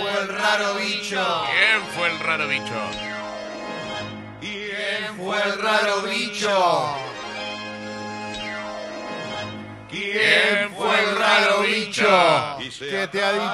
fue el raro bicho? ¿Quién fue el raro bicho? ¿Quién fue el raro bicho? ¿Quién fue el raro bicho? ¿Qué te ha dicho?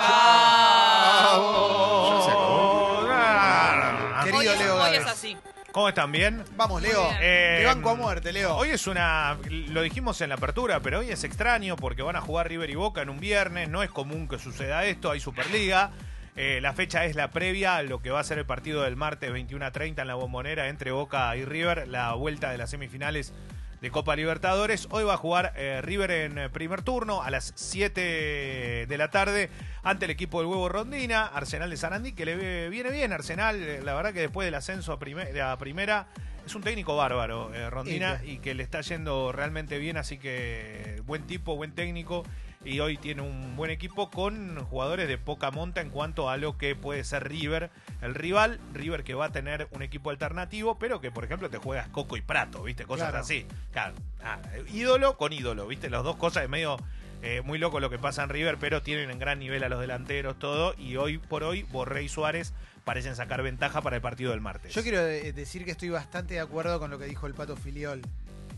Querido hoy es, Leo hoy es Gávez. así. ¿Cómo están? ¿Bien? Vamos, Leo. Bien. Eh, Te banco a muerte, Leo. Hoy es una. Lo dijimos en la apertura, pero hoy es extraño porque van a jugar River y Boca en un viernes. No es común que suceda esto. Hay Superliga. Eh, la fecha es la previa a lo que va a ser el partido del martes 21 a 30 en la bombonera entre Boca y River. La vuelta de las semifinales de Copa Libertadores. Hoy va a jugar eh, River en eh, primer turno a las 7 de la tarde ante el equipo del Huevo Rondina, Arsenal de Sarandí, que le viene bien. Arsenal, la verdad que después del ascenso a, prime- a primera, es un técnico bárbaro, eh, Rondina, y que le está yendo realmente bien, así que buen tipo, buen técnico. Y hoy tiene un buen equipo con jugadores de poca monta en cuanto a lo que puede ser River, el rival. River que va a tener un equipo alternativo, pero que por ejemplo te juegas Coco y Prato, ¿viste? Cosas Claro. así. Claro, ah, ídolo con ídolo, ¿viste? Las dos cosas es medio eh, muy loco lo que pasa en River, pero tienen en gran nivel a los delanteros, todo. Y hoy por hoy, Borré y Suárez parecen sacar ventaja para el partido del martes. Yo quiero eh, decir que estoy bastante de acuerdo con lo que dijo el Pato Filiol.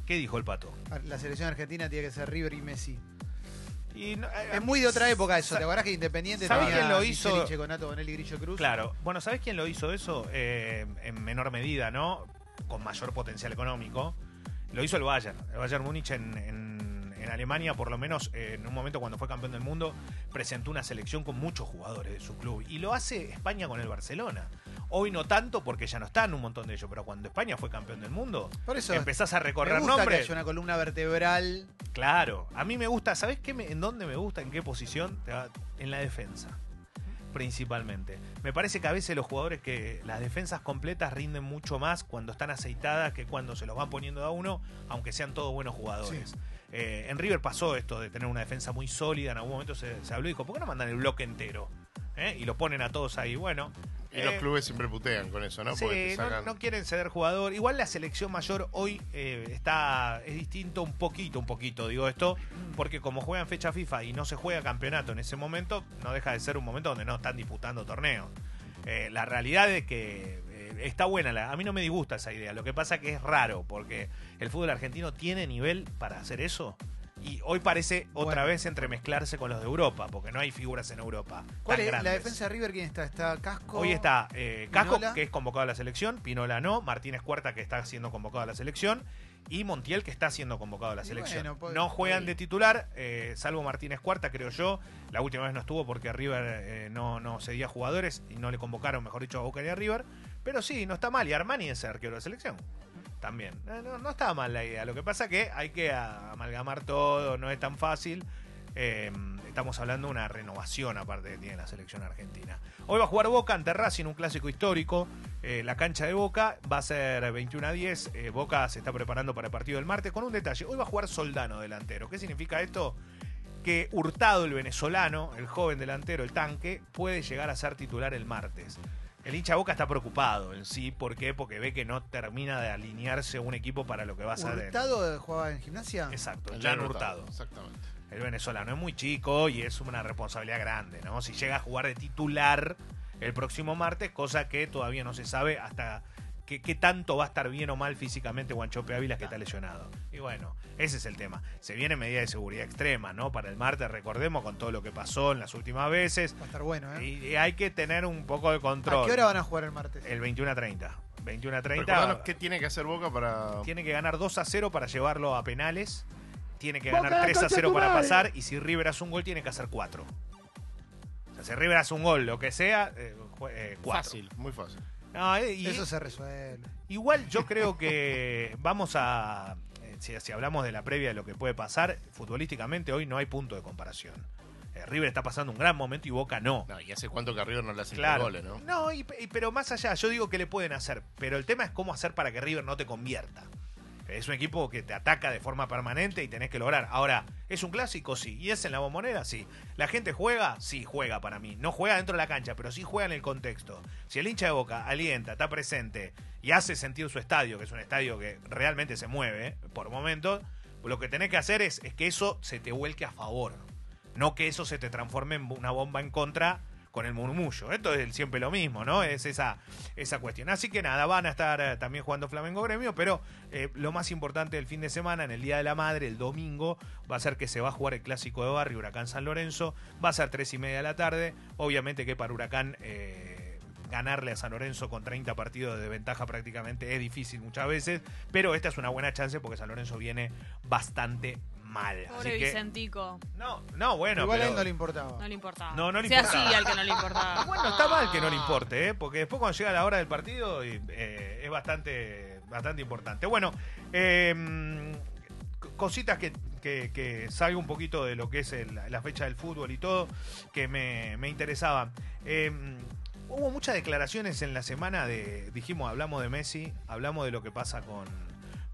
¿Qué dijo el pato? La selección argentina tiene que ser River y Messi. Y no- eh, Es muy de otra época eso. ¿Te acordás que Independiente ¿Sabés quién lo hizo? Checonato, Bonelli, Grillo Cruz? Claro. Bueno, ¿sabés quién lo hizo eso? Eh, en menor medida, ¿no? Con mayor potencial económico. Lo hizo el Bayern. El Bayern Múnich en, en- en Alemania, por lo menos eh, en un momento cuando fue campeón del mundo, presentó una selección con muchos jugadores de su club. Y lo hace España con el Barcelona. Hoy no tanto porque ya no están un montón de ellos, pero cuando España fue campeón del mundo, Por eso empezás a me recorrer gusta que nombres. haya una columna vertebral. Claro, a mí me gusta, ¿sabés qué me- en dónde me gusta? ¿En qué posición? En la defensa, principalmente. Me parece que a veces los jugadores que las defensas completas rinden mucho más cuando están aceitadas que cuando se los van poniendo a uno, aunque sean todos buenos jugadores. Eh, en River pasó esto de tener una defensa muy sólida, en algún momento se, se habló y dijo, ¿por qué no mandan el bloque entero? ¿Eh? Y lo ponen a todos ahí, bueno. Y los eh, clubes siempre putean con eso, ¿no? Porque te Sí, no, quieren ceder jugador. Igual la selección mayor hoy eh, está es distinto un poquito, un poquito, digo esto, porque como juegan fecha FIFA y no se juega campeonato en ese momento, no deja de ser un momento donde no están disputando torneos. Eh, la realidad es que eh, está buena, la- a mí no me disgusta esa idea. Lo que pasa que es raro, porque el fútbol argentino tiene nivel para hacer eso. Y hoy parece otra Bueno. vez entremezclarse con los de Europa, porque no hay figuras en Europa. ¿Cuál tan es la defensa de River? ¿Quién está? ¿Está Casco? Hoy está eh, Casco, Pinola. que es convocado a la selección, Pinola no, Martínez Cuarta, que está siendo convocado a la selección, y Montiel, que está siendo convocado a la Y selección. bueno, no juegan de titular, eh, salvo Martínez Cuarta, creo yo. La última vez no estuvo porque River eh, no, no cedía jugadores y no le convocaron, mejor dicho, a Boca y a River. Pero sí, no está mal. Y Armani es arquero de selección. También. Eh, No, estaba mal la idea. Lo que pasa que hay que amalgamar todo, no es tan fácil. Eh, estamos hablando de una renovación aparte que tiene la selección argentina. Hoy va a jugar Boca ante Racing, un clásico histórico. Eh, la cancha de Boca va a ser 21 a 10. Eh, Boca se está preparando para el partido del martes con un detalle. Hoy va a jugar Soldano delantero. ¿Qué significa esto? Que Hurtado, el venezolano, el joven delantero, el tanque, puede llegar a ser titular el martes. El hincha Boca está preocupado en sí. ¿Por qué? Porque ve que no termina de alinearse un equipo para lo que va a ser. el- ¿Hurtado jugaba en gimnasia? Exacto, El Jan Hurtado. Exactamente. El venezolano es muy chico y es una responsabilidad grande, ¿no? Si llega a jugar de titular el próximo martes, cosa que todavía no se sabe hasta qué, qué tanto va a estar bien o mal físicamente Guanchope Ávila que está lesionado. Y bueno, ese es el tema. Se viene medida de seguridad extrema, ¿no? Para el martes, recordemos, con todo lo que pasó en las últimas veces. Va a estar bueno, ¿eh? Y, y hay que tener un poco de control. ¿A qué hora van a jugar el martes? El 21 a 30. 21 a 30. Recordanos qué tiene que hacer Boca para... Tiene que ganar 2 a 0 para llevarlo a penales. Tiene que ganar 3 a 0 para pasar. Y si River hace un gol, tiene que hacer 4. O sea, si River hace un gol, lo que sea, 4. Fácil, muy fácil. Eso se resuelve. Igual yo creo que vamos a. eh, Si, si hablamos de la previa de lo que puede pasar, futbolísticamente hoy no hay punto de comparación. Eh, River está pasando un gran momento y Boca no. No, y hace cuánto que a River no le hacen Claro. goles, ¿no? No, y- y- pero más allá, yo digo que le pueden hacer. Pero el tema es cómo hacer para que River no te convierta. Es un equipo que te ataca de forma permanente y tenés que lograr. Ahora, ¿es un clásico? Sí. ¿Y es en la bombonera? Sí. ¿La gente juega? Sí, juega para mí. No juega dentro de la cancha, pero sí juega en el contexto. Si el hincha de Boca alienta, está presente y hace sentir su estadio, que es un estadio que realmente se mueve por momentos, lo que tenés que hacer es, es que eso se te vuelque a favor. No que eso se te transforme en una bomba en contra con el murmullo. Esto es siempre lo mismo, ¿no? Es esa, esa cuestión. Así que nada, van a estar eh, también jugando Flamengo Gremio, pero eh, lo más importante del fin de semana, en el Día de la Madre, el domingo, va a ser que se va a jugar el clásico de barrio Huracán San Lorenzo. Va a ser tres y media de la tarde. Obviamente que para Huracán. eh, ganarle a San Lorenzo con 30 partidos de ventaja prácticamente es difícil muchas veces, pero esta es una buena chance porque San Lorenzo viene bastante mal. Pobre Así que, Vicentico. no, no, bueno, Igual a pero- él no le importaba. No le importaba. No, no le Sea importaba. así al que no le importaba. Bueno, está mal que no le importe, ¿eh? porque después cuando llega la hora del partido y, eh, es bastante, bastante importante. Bueno, eh, c- cositas que, que, que salgo un poquito de lo que es el- la fecha del fútbol y todo, que me, me interesaban. Eh, hubo muchas declaraciones en la semana de, dijimos, hablamos de Messi, hablamos de lo que pasa con,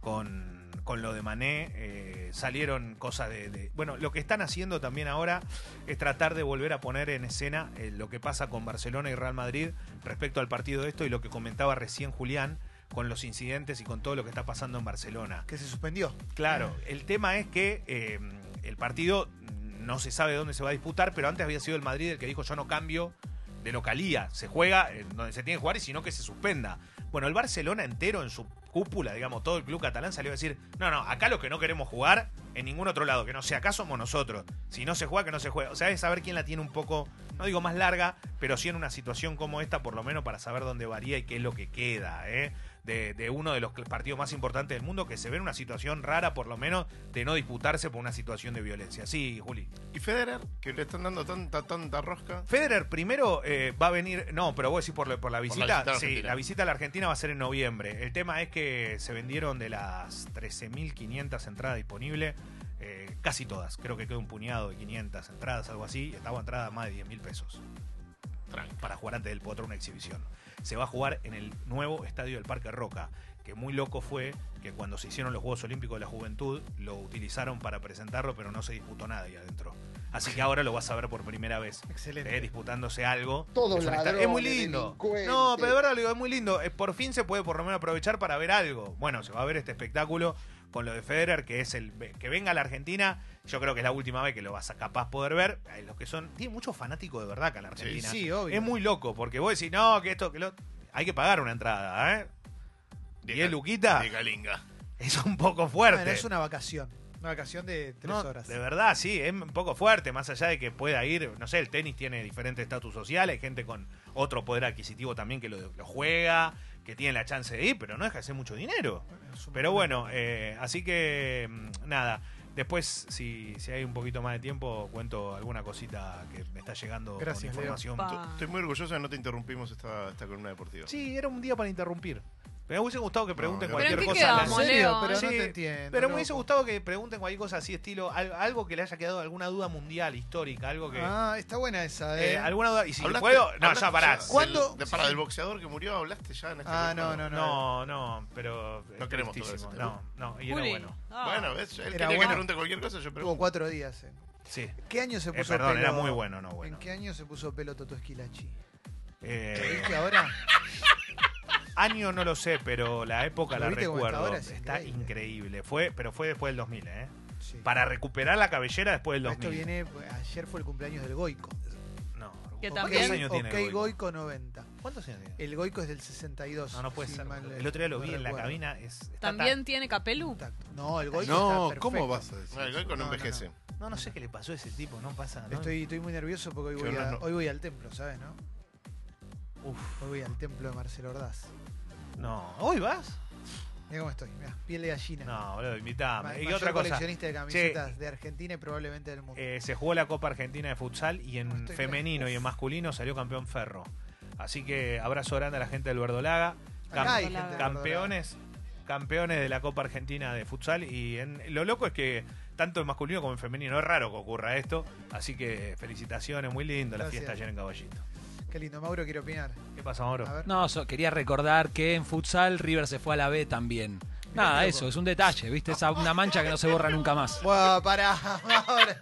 con, con lo de Mané, eh, salieron cosas de, de- Bueno, lo que están haciendo también ahora es tratar de volver a poner en escena eh, lo que pasa con Barcelona y Real Madrid respecto al partido de esto y lo que comentaba recién Julián con los incidentes y con todo lo que está pasando en Barcelona. Que se suspendió. Claro, el tema es que eh, el partido no se sabe dónde se va a disputar, pero antes había sido el Madrid el que dijo yo no cambio de localía, se juega en donde se tiene que jugar y si no que se suspenda. Bueno, el Barcelona entero en su cúpula, digamos, todo el club catalán salió a decir, no, no, acá lo que no queremos jugar en ningún otro lado, que no sea acá somos nosotros. Si no se juega, que no se juega. O sea, es saber quién la tiene un poco, no digo más larga, pero sí en una situación como esta, por lo menos para saber dónde varía y qué es lo que queda, ¿eh? de, de uno de los partidos más importantes del mundo que se ve en una situación rara, por lo menos, de no disputarse por una situación de violencia. Sí, Juli. ¿Y Federer? Que le están dando tanta, tanta rosca. Federer primero eh, va a venir, no, pero vos decís por, la- por la visita. visita a la sí, Argentina. la visita a la Argentina va a ser en noviembre. El tema es que se vendieron de las 13.500 entradas disponibles, eh, casi todas. Creo que quedó un puñado de 500 entradas, algo así. y Estaba entrada a más de 10 mil pesos para jugar antes del Potro una exhibición. Se va a jugar en el nuevo estadio del Parque Roca, que muy loco fue que cuando se hicieron los Juegos Olímpicos de la Juventud lo utilizaron para presentarlo, pero no se disputó nada ahí adentro. Así que ahora lo vas a ver por primera vez. Excelente. eh, disputándose algo. Todos Es ladrones, Es muy lindo. No, pero de verdad lo digo, es muy lindo. Eh, Por fin se puede por lo menos aprovechar para ver algo. Bueno, se va a ver este espectáculo con lo de Federer, que es el que venga a la Argentina. Yo creo que es la última vez que lo vas a capaz poder ver. Los que son. Tiene muchos fanáticos de verdad acá en la Argentina. Sí, obvio. Es muy loco, porque vos decís, no, que esto, que lo. Hay que pagar una entrada, ¿eh? De ¿Diez Cal- luquitas? De Calinga. Es un poco fuerte. Bueno, es una vacación. Una vacación de tres No, horas. De verdad, sí, es un poco fuerte, más allá de que pueda ir, no sé, el tenis tiene diferente estatus social, hay gente con otro poder adquisitivo también que lo, lo juega, que tiene la chance de ir, pero no deja de ser mucho dinero. Pero bueno, eh, así que mm, nada, después si, si hay un poquito más de tiempo cuento alguna cosita que me está llegando Gracias, con información. Estoy muy orgulloso de no te interrumpimos esta, esta columna deportiva. Sí, era un día para interrumpir. Me hubiese gustado que pregunten No, cualquier ¿Pero en qué cosa. a la- quedamos, ¿En serio? Leo? Pero Sí, no te entiendo. Pero me hubiese loco. gustado que pregunten cualquier cosa así, estilo, al- algo que le haya quedado alguna duda mundial, histórica, algo que. Ah, está buena esa, eh, ¿eh? alguna duda. Y si ¿Hablaste- puedo. No, hablaste ya pará. del- ¿Cuándo? de- para del boxeador que murió, ¿hablaste ya en este Ah, programa? no, no, No, no, pero. No es queremos tristísimo. todo ese No, no, y era Juli. bueno. Ah. Bueno, ¿ves? Él Era quería que bueno. pregunte cualquier cosa, yo Tuvo pregunto. cuatro días. ¿eh? Sí. ¿Qué año se Eh, puso perdón, pelo? era muy bueno, no bueno. ¿En qué año se puso pelo Toto Esquilachi? Eh, ¿Viste ahora? Año no lo sé, pero la época ¿Lo la recuerdo. ahora? Es Está increíble. increíble. Fue, pero fue después del 2000, ¿eh? Sí. Para recuperar la cabellera después del Esto 2000. viene, pues, ayer fue el cumpleaños del Goico. No. Que ¿Cuántos también- años tiene? ok, el Goico? Goico 90. ¿Cuántos años tiene? El Goico es del 62. No, no puede si ser. mal El otro día lo no vi en la recuerdo. cabina. Es, está ¿También tiene capelu? No, el Goico No, está ¿cómo perfecto. vas a decir? No, el Goico no No, no, envejece. No, no sé qué le pasó a ese tipo. No pasa. ¿no? Estoy, estoy muy nervioso porque hoy voy, no, a- no. hoy voy al templo, ¿sabes, no? Uf, Hoy voy al templo de Marcelo Ordaz. No. ¿Hoy vas? Mira cómo estoy, mira, piel de gallina. No, boludo, invitame. Ma- y mayor otra cosa. coleccionista de camisetas de Argentina y probablemente del mundo. eh, se jugó la Copa Argentina de Futsal y en No estoy femenino y en masculino salió campeón Ferro. Así que abrazo grande a la gente del Verdolaga. Cam- Acá hay Cam- gente de campeones, campeones de la Copa Argentina de Futsal. Y en, lo loco es que tanto en masculino como en femenino es raro que ocurra esto. Así que felicitaciones, muy lindo la Gracias. fiesta ayer en Caballito. Qué lindo, Mauro, quiero opinar. ¿Qué pasa, Mauro? No, so- quería recordar que en futsal River se fue a la B también. Nada, loco. eso, es un detalle, ¿viste? Esa una mancha que no se borra nunca más. Buah, pará, ahora.